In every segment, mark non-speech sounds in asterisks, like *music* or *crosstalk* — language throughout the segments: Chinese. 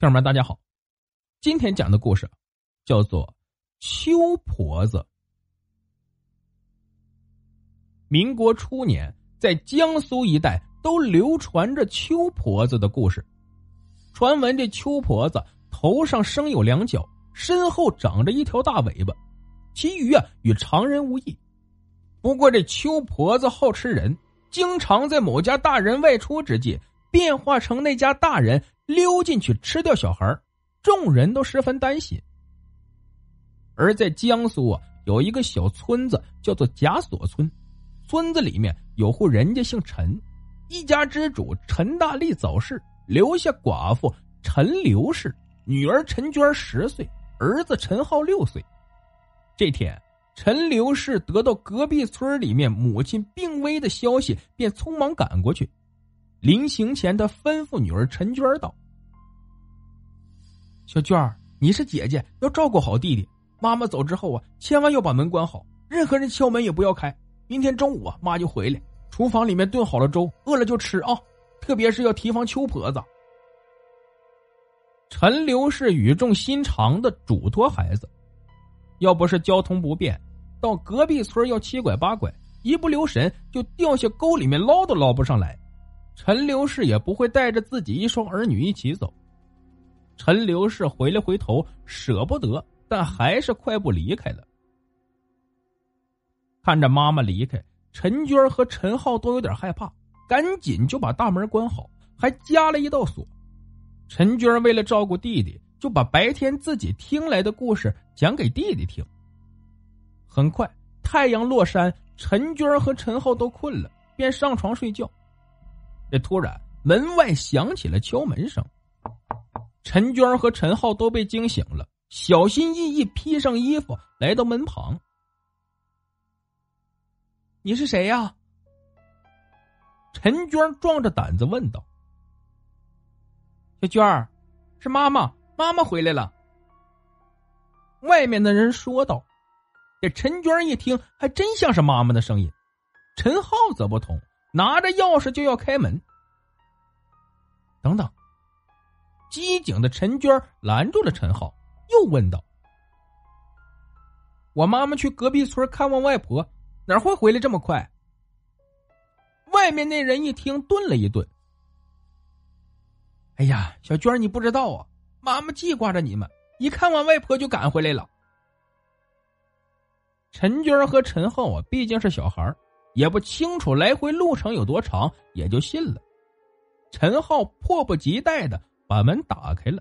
朋友们，大家好，今天讲的故事叫做《秋婆子》。民国初年，在江苏一带都流传着秋婆子的故事。传闻这秋婆子头上生有两角，身后长着一条大尾巴，其余啊与常人无异。不过这秋婆子好吃人，经常在某家大人外出之际，变化成那家大人。溜进去吃掉小孩众人都十分担心。而在江苏啊，有一个小村子叫做贾锁村，村子里面有户人家姓陈，一家之主陈大力早逝，留下寡妇陈刘氏，女儿陈娟十岁，儿子陈浩六岁。这天，陈刘氏得到隔壁村里面母亲病危的消息，便匆忙赶过去。临行前，他吩咐女儿陈娟道。小娟儿，你是姐姐，要照顾好弟弟。妈妈走之后啊，千万要把门关好，任何人敲门也不要开。明天中午啊，妈就回来，厨房里面炖好了粥，饿了就吃啊。特别是要提防秋婆子。陈刘氏语重心长的嘱托孩子，要不是交通不便，到隔壁村要七拐八拐，一不留神就掉下沟里面捞都捞不上来。陈刘氏也不会带着自己一双儿女一起走。陈刘氏回了回头，舍不得，但还是快步离开了。看着妈妈离开，陈娟和陈浩都有点害怕，赶紧就把大门关好，还加了一道锁。陈娟为了照顾弟弟，就把白天自己听来的故事讲给弟弟听。很快，太阳落山，陈娟和陈浩都困了，便上床睡觉。这突然，门外响起了敲门声。陈娟和陈浩都被惊醒了，小心翼翼披上衣服，来到门旁。你是谁呀？陈娟壮着胆子问道。小娟儿，是妈妈，妈妈回来了。外面的人说道。这陈娟一听，还真像是妈妈的声音。陈浩则不同，拿着钥匙就要开门。等等。机警的陈娟拦住了陈浩，又问道：“我妈妈去隔壁村看望外婆，哪会回来这么快？”外面那人一听，顿了一顿。“哎呀，小娟，你不知道啊，妈妈记挂着你们，一看完外婆就赶回来了。”陈娟和陈浩啊，毕竟是小孩也不清楚来回路程有多长，也就信了。陈浩迫不及待的。把门打开了。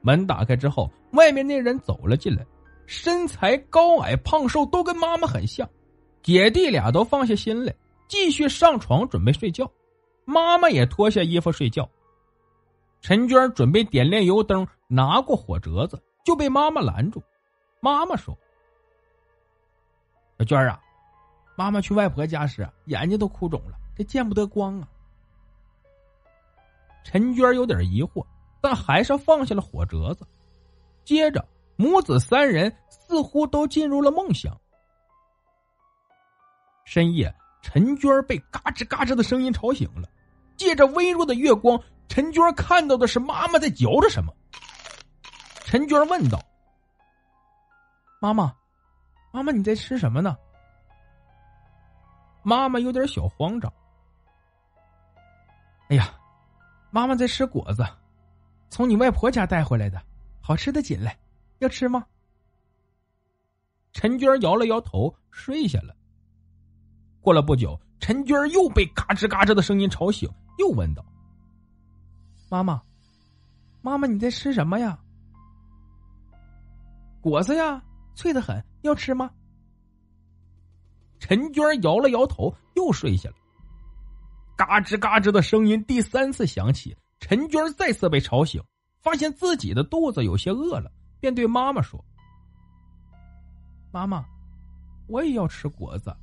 门打开之后，外面那人走了进来，身材高矮胖瘦都跟妈妈很像。姐弟俩都放下心来，继续上床准备睡觉。妈妈也脱下衣服睡觉。陈娟准备点亮油灯，拿过火折子，就被妈妈拦住。妈妈说：“小娟啊，妈妈去外婆家时，眼睛都哭肿了，这见不得光啊。”陈娟有点疑惑，但还是放下了火折子。接着，母子三人似乎都进入了梦乡。深夜，陈娟被嘎吱嘎吱的声音吵醒了。借着微弱的月光，陈娟看到的是妈妈在嚼着什么。陈娟问道：“妈妈，妈妈，你在吃什么呢？”妈妈有点小慌张。哎呀！妈妈在吃果子，从你外婆家带回来的，好吃的紧嘞，要吃吗？陈娟摇了摇头，睡下了。过了不久，陈娟又被嘎吱嘎吱的声音吵醒，又问道：“妈妈，妈妈，你在吃什么呀？”果子呀，脆的很，要吃吗？陈娟摇了摇头，又睡下了。嘎吱嘎吱的声音第三次响起，陈娟再次被吵醒，发现自己的肚子有些饿了，便对妈妈说：“妈妈，我也要吃果子。”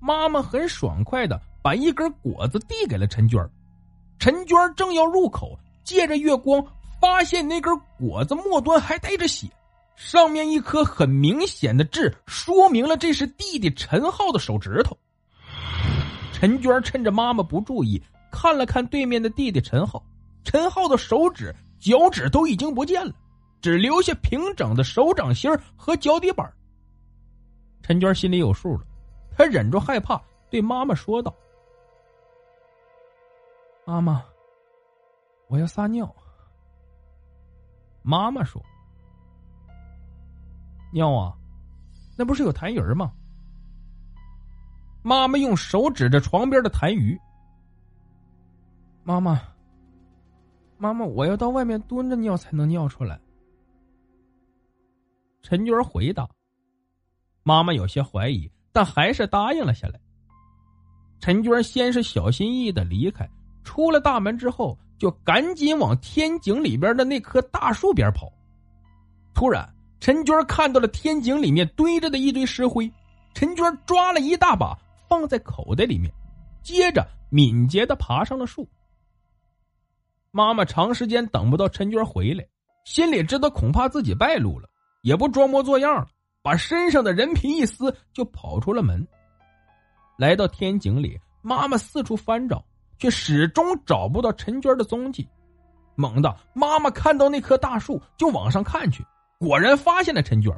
妈妈很爽快的把一根果子递给了陈娟陈娟正要入口，借着月光发现那根果子末端还带着血，上面一颗很明显的痣，说明了这是弟弟陈浩的手指头。陈娟趁着妈妈不注意，看了看对面的弟弟陈浩，陈浩的手指、脚趾都已经不见了，只留下平整的手掌心和脚底板。陈娟心里有数了，她忍住害怕，对妈妈说道。妈妈，我要撒尿。妈妈说：“尿啊，那不是有痰盂吗？”妈妈用手指着床边的痰盂。妈妈，妈妈，我要到外面蹲着尿才能尿出来。陈娟回答。妈妈有些怀疑，但还是答应了下来。陈娟先是小心翼翼的离开。出了大门之后，就赶紧往天井里边的那棵大树边跑。突然，陈娟看到了天井里面堆着的一堆石灰，陈娟抓了一大把放在口袋里面，接着敏捷的爬上了树。妈妈长时间等不到陈娟回来，心里知道恐怕自己败露了，也不装模作样了，把身上的人皮一撕，就跑出了门。来到天井里，妈妈四处翻找。却始终找不到陈娟的踪迹。猛地，妈妈看到那棵大树，就往上看去，果然发现了陈娟。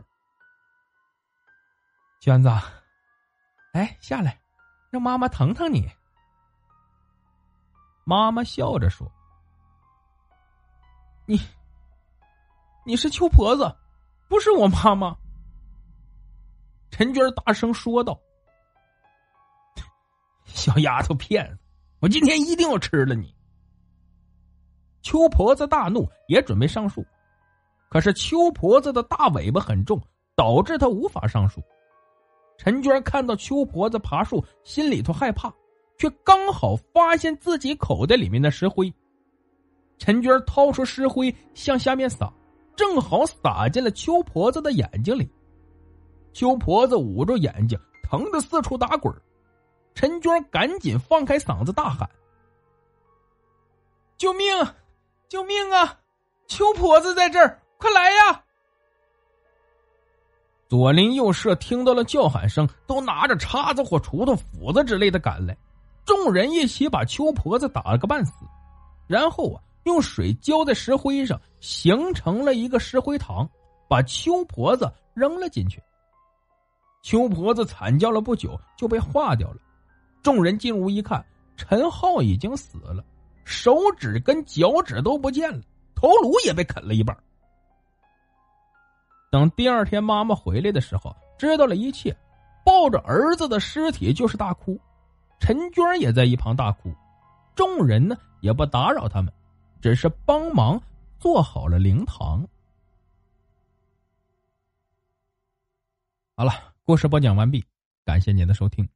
娟子，哎，下来，让妈妈疼疼你。妈妈笑着说：“你，你是秋婆子，不是我妈妈。”陈娟大声说道：“ *laughs* 小丫头片子。”我今天一定要吃了你！秋婆子大怒，也准备上树，可是秋婆子的大尾巴很重，导致他无法上树。陈娟看到秋婆子爬树，心里头害怕，却刚好发现自己口袋里面的石灰。陈娟掏出石灰向下面撒，正好撒进了秋婆子的眼睛里。秋婆子捂住眼睛，疼得四处打滚陈娟赶紧放开嗓子大喊：“救命！救命啊！秋婆子在这儿，快来呀！”左邻右舍听到了叫喊声，都拿着叉子或锄头、斧子之类的赶来，众人一起把秋婆子打了个半死，然后啊，用水浇在石灰上，形成了一个石灰塘，把秋婆子扔了进去。秋婆子惨叫了不久，就被化掉了。众人进屋一看，陈浩已经死了，手指跟脚趾都不见了，头颅也被啃了一半。等第二天妈妈回来的时候，知道了一切，抱着儿子的尸体就是大哭，陈娟也在一旁大哭，众人呢也不打扰他们，只是帮忙做好了灵堂。好了，故事播讲完毕，感谢您的收听。